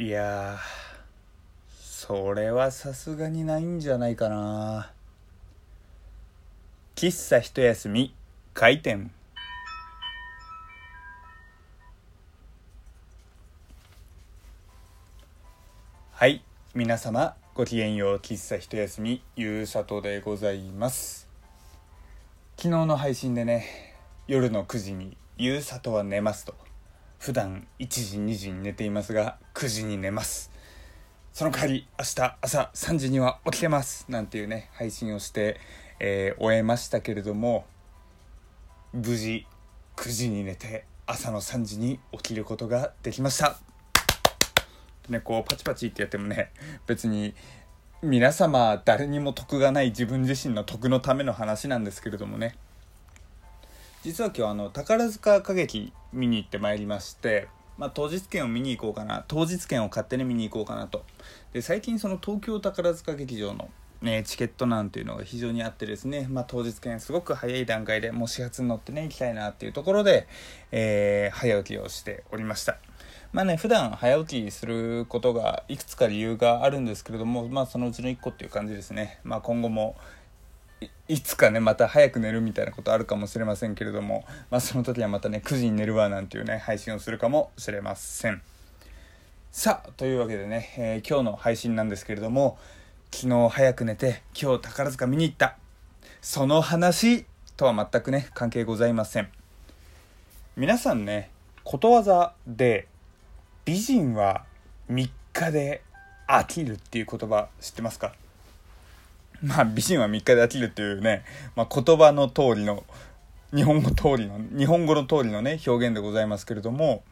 いやそれはさすがにないんじゃないかな。喫茶一休み開店。はい皆様ごきげんよう喫茶一休みゆうさとでございます。昨日の配信でね夜の9時に「ゆうさとは寝ます」と。普段1時2時に寝ていますが9時に寝ます。その代わり明日朝3時には起きてます。なんていうね配信をして、えー終えましたけれども無事9時に寝て朝の3時に起きることができました。ねこうパチパチってやってもね別に皆様誰にも得がない自分自身の得のための話なんですけれどもね。実は今日あの宝塚歌劇見に行ってまいりまして、まあ、当日券を見に行こうかな当日券を買ってね見に行こうかなと。で最近その東京宝塚劇場の、ね、チケットなんていうのが非常にあってですね、まあ、当日券すごく早い段階でもう始発に乗ってね行きたいなっていうところで、えー早起きをしておりました。まあね普段早起きすることがいくつか理由があるんですけれどもまあそのうちの1個っていう感じですね。まあ今後もいつかねまた早く寝るみたいなことあるかもしれませんけれども、まあ、その時はまたね9時に寝るわなんていうね配信をするかもしれません。さあというわけでね、えー今日の配信なんですけれども昨日早く寝て今日宝塚見に行った。その話とは全くね関係ございません。皆さんねことわざで美人は3日で飽きるっていう言葉知ってますか？まあ美人は3日で飽きるっていうね、まあ、言葉の通りの日本語通りの日本語の通りのね表現でございますけれども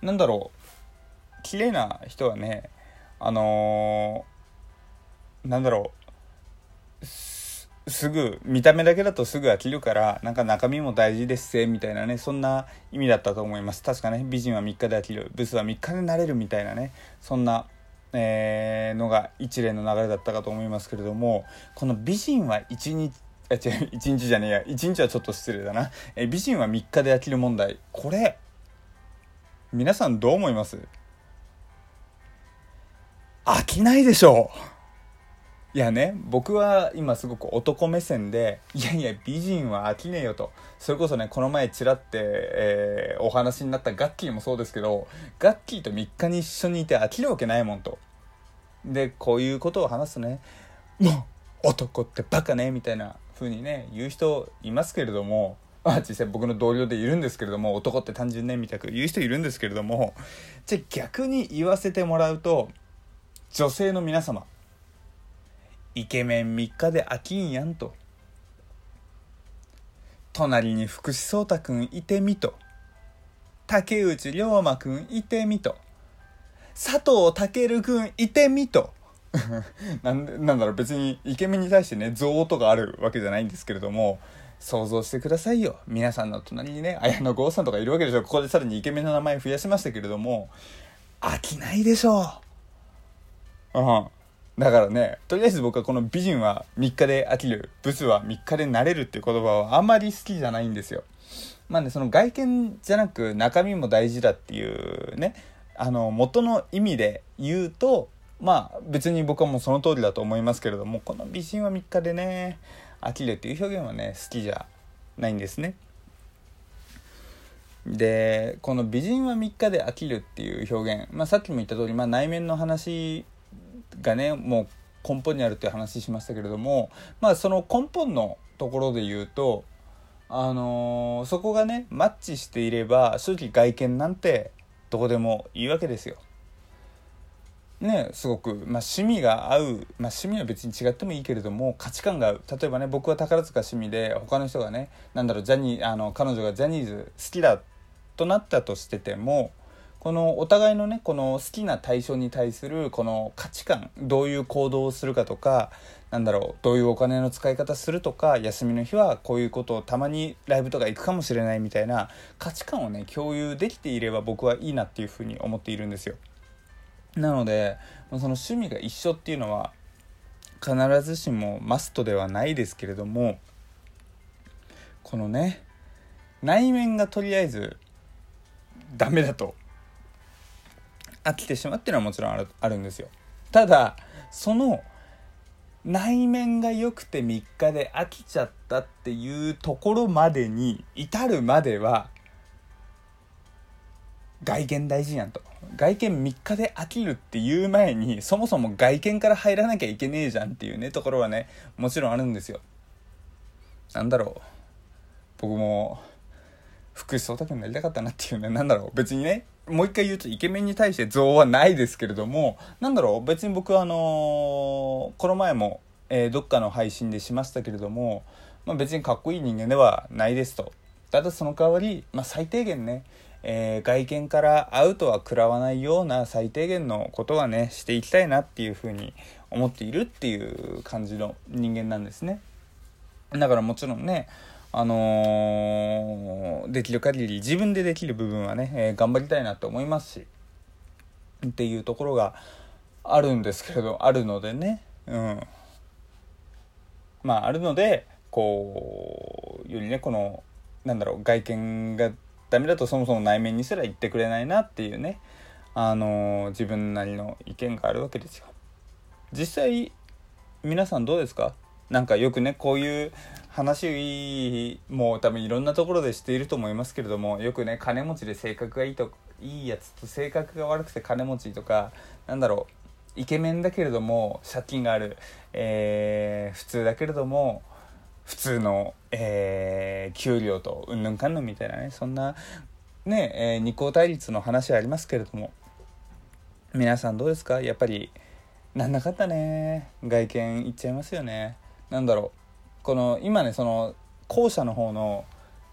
なんだろう綺麗な人はねあのーなんだろうすぐ見た目だけだとすぐ飽きるからなんか中身も大事ですせみたいなねそんな意味だったと思います。確かね美人は3日で飽きるブスは3日で慣れるみたいなねそんなえーのが一連の流れだったかと思いますけれどもこの美人は一日あ違う一日じゃねえや。一日はちょっと失礼だな、えー美人は3日で飽きる問題。これ皆さんどう思います？飽きないでしょう。いやね僕は今すごく男目線でいやいや美人は飽きねえよと。それこそねこの前ちらって、えーお話になったガッキーもそうですけどガッキーと3日に一緒にいて飽きるわけないもんと。でこういうことを話すとねもう男ってバカねみたいな風にね言う人いますけれどもまあ実際僕の同僚でいるんですけれども男って単純ねみたく言う人いるんですけれどもじゃあ逆に言わせてもらうと女性の皆様イケメン3日で飽きんやんと。隣に福士蒼太くんいてみと。竹内涼真くんいてみと。佐藤健くんいてみと。なんでなんだろう別にイケメンに対してね憎悪とかあるわけじゃないんですけれども想像してくださいよ。皆さんの隣にね綾野剛さんとかいるわけでしょここでさらにイケメンの名前増やしましたけれども飽きないでしょう。うん。だからねとりあえず僕はこの美人は3日で飽きるブスは3日で慣れるっていう言葉はあんまり好きじゃないんですよ。まあねその外見じゃなく中身も大事だっていうねあの元の意味で言うとまあ別に僕はもうその通りだと思いますけれどもこの美人は3日でね飽きるっていう表現はね好きじゃないんですね。でこの美人は3日で飽きるっていう表現、まあ、さっきも言った通り、まあ、内面の話がねもう根本にあるっていう話しましたけれどもまあその根本のところで言うとあのーそこがねマッチしていれば正直外見なんてどこでもいいわけですよ。ねすごく、まあ、趣味が合う、まあ、趣味は別に違ってもいいけれども価値観が合う。例えばね僕は宝塚趣味で他の人がねなんだろうジャニあの彼女がジャニーズ好きだとなったとしててもこのお互いのねこの好きな対象に対するこの価値観どういう行動をするかとかなんだろうどういうお金の使い方するとか休みの日はこういうことをたまにライブとか行くかもしれないみたいな価値観をね共有できていれば僕はいいなっていうふうに思っているんですよ。なのでその趣味が一緒っていうのは必ずしもマストではないですけれどもこのね内面がとりあえずダメだと飽きてしまうっていうのはもちろんあるんですよ。ただその内面が良くて3日で飽きちゃったっていうところまでに至るまでは外見大事やんと。外見3日で飽きるっていう前にそもそも外見から入らなきゃいけねえじゃんっていうねところはねもちろんあるんですよ。なんだろう。僕も福士蒼太君になりたかったなっていうねなんだろう。別にねもう一回言うとイケメンに対して像はないですけれどもなんだろう別に僕はあの、この前も、えー、どっかの配信でしましたけれども、まあ、別にかっこいい人間ではないですと。ただその代わり、まあ、最低限ねえー、外見からアウトは食らわないような最低限のことはねしていきたいなっていうふうに思っているっていう感じの人間なんですね。だからもちろんねあのー、できる限り自分でできる部分はね、えー、頑張りたいなと思いますしっていうところがあるんですけれどあるのでねうん。まああるのでこうよりねこのなんだろう外見がダメだとそもそも内面にすら言ってくれないなっていうねあの自分なりの意見があるわけですよ。実際皆さんどうですか？なんかよくねこういう話も多分いろんなところでしていると思いますけれどもよくね金持ちで性格がいいといいやつと性格が悪くて金持ちとかなんだろうイケメンだけれども借金がある、えー、普通だけれども普通の、えー、給料とうんぬんかんぬんみたいなねそんなね、えー、二項対立の話ありますけれども皆さんどうですか？やっぱりなんなかったね外見いっちゃいますよね。なんだろうこの今ねその後者の方の、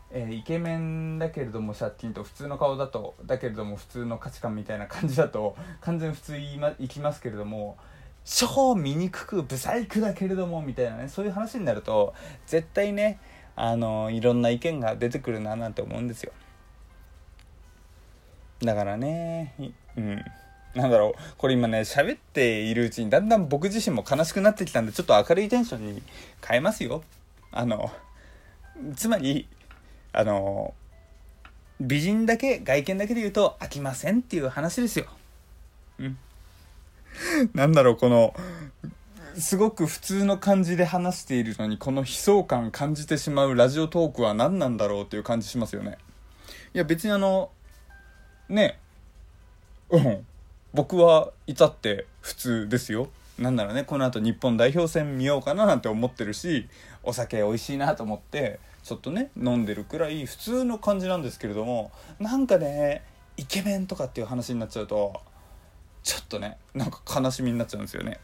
えー、イケメンだけれども借金と普通の顔だとだけれども普通の価値観みたいな感じだと完全普通い,、ま、いきますけれども超醜くブサイクだけれどもみたいなねそういう話になると絶対ねあのいろんな意見が出てくるななんて思うんですよ。だからねうん。なんだろう。これ今ね喋っているうちにだんだん僕自身も悲しくなってきたんでちょっと明るいテンションに変えますよ。あのつまりあの美人だけ外見だけで言うと飽きませんっていう話ですよ。うん。なんだろう、この、すごく普通の感じで話しているのに、この悲壮感感じてしまうラジオトークは何なんだろうっていう感じしますよね。いや、別にあの、ね、うん、僕は至って普通ですよ。なんならね、この後日本代表戦見ようかななんて思ってるし、お酒美味しいなと思って、ちょっとね、飲んでるくらい普通の感じなんですけれども、なんかね、イケメンとかっていう話になっちゃうと、ちょっとねなんか悲しみになっちゃうんですよね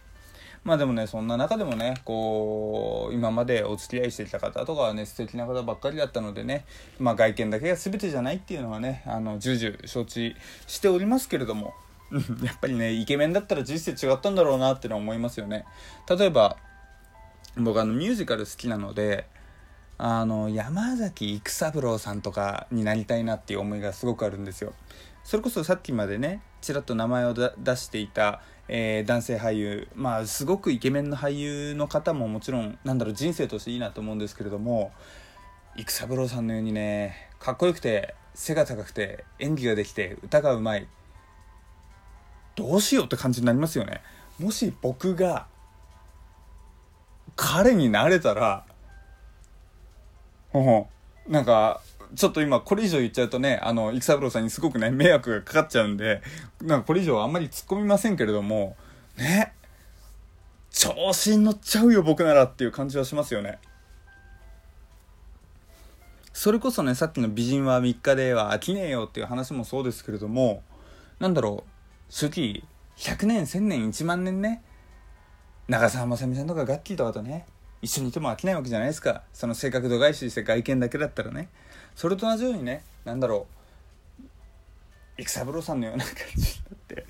まあでもねそんな中でもねこう今までお付き合いしてきた方とかはね素敵な方ばっかりだったのでねまあ外見だけが全てじゃないっていうのはねあの重々承知しておりますけれども やっぱりねイケメンだったら人生違ったんだろうなってのは思いますよね。例えば僕あのミュージカル好きなのであの山崎育三郎さんとかになりたいなっていう思いがすごくあるんですよ。それこそさっきまでねちらっと名前を出していた、えー、男性俳優まあすごくイケメンの俳優の方ももちろんなんだろう人生としていいなと思うんですけれども育三郎さんのようにねかっこよくて背が高くて演技ができて歌がうまいどうしようって感じになりますよねもし僕が彼になれたらなんかちょっと今これ以上言っちゃうとね、あの、育三郎さんにすごくね、迷惑がかかっちゃうんで、なんかこれ以上あんまり突っ込みませんけれども、ね、調子に乗っちゃうよ僕ならっていう感じはしますよね。それこそね、さっきの美人は3日では飽きねえよっていう話もそうですけれども、なんだろう、初期、100年、1000年、1万年ね、長澤まさみさんとかガッキーとかとね、一緒にいても飽きないわけじゃないですか。その性格度外視して外見だけだったらね。それと同じようにね何だろう育三郎さんのような感じになって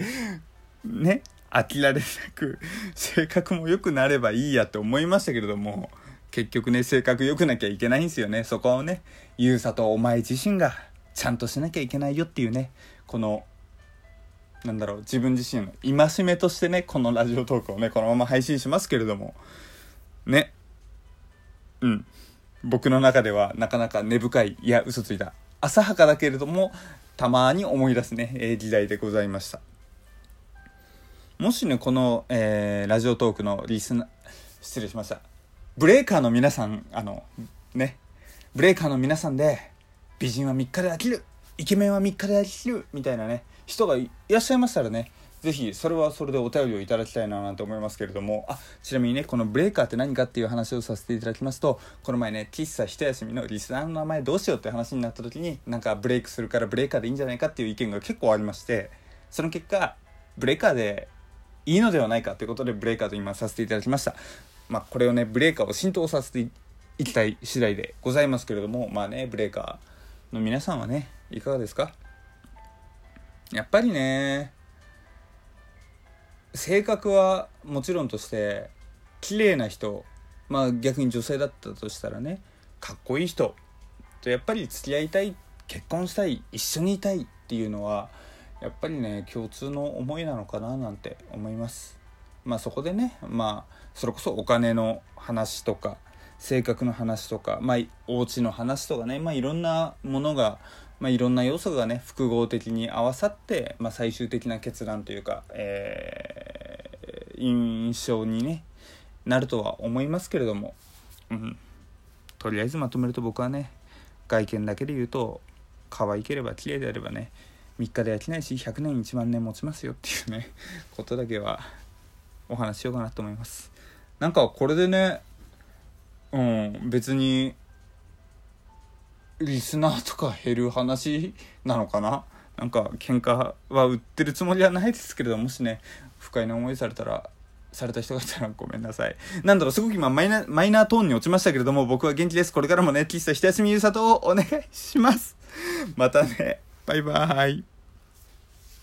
ね飽きられなく性格も良くなればいいやって思いましたけれども結局ね性格良くなきゃいけないんですよねそこをねゆうさとお前自身がちゃんとしなきゃいけないよっていうねこのなんだろう自分自身の戒めとしてねこのラジオトークをねこのまま配信しますけれども。ね。うん。僕の中ではなかなか根深いいや嘘ついた浅はかだけれどもたまに思い出すね、え、時代でございました。もしねこの、えー、ラジオトークのリスナー失礼しました。ブレーカーの皆さんあのね。ブレーカーの皆さんで美人は3日で飽きるイケメンは3日で飽きるみたいなね。人がいらっしゃいましたらねぜひそれはそれでお便りをいただきたいななんて思いますけれども。あちなみにねこのブレーカーって何かっていう話をさせていただきますとこの前ね喫茶一休みのリスナーの名前どうしようって話になった時になんかブレイクするからブレーカーでいいんじゃないかっていう意見が結構ありましてその結果ブレーカーでいいのではないかということでブレーカーと今させていただきました。まあこれをねブレーカーを浸透させていきたい次第でございますけれどもまあねブレーカーの皆さんはねいかがですか？やっぱりね性格はもちろんとして綺麗な人まあ逆に女性だったとしたらねかっこいい人とやっぱり付き合いたい結婚したい一緒にいたいっていうのはやっぱりね共通の思いなのかななんて思います。まあそこでねまあそれこそお金の話とか性格の話とかまあお家の話とかねまあいろんなものがまあ、いろんな要素がね複合的に合わさって、まあ、最終的な決断というか、えー、印象に、ね、なるとは思いますけれども、うん、とりあえずまとめると僕はね外見だけで言うと可愛ければ綺麗であればね3日で飽きないし100年1万年持ちますよっていうね ことだけはお話しようかなと思います。なんかこれでねうん別にリスナーとか減る話なのかな？なんか喧嘩は売ってるつもりはないですけれどもしね不快な思いされたらされた人がいたらごめんなさい。なんだろう、すごく今マイナマイナートーンに落ちましたけれども、僕は元気です。これからもね、喫茶ひたすみゆうさとをお願いします。またね、バイバーイ。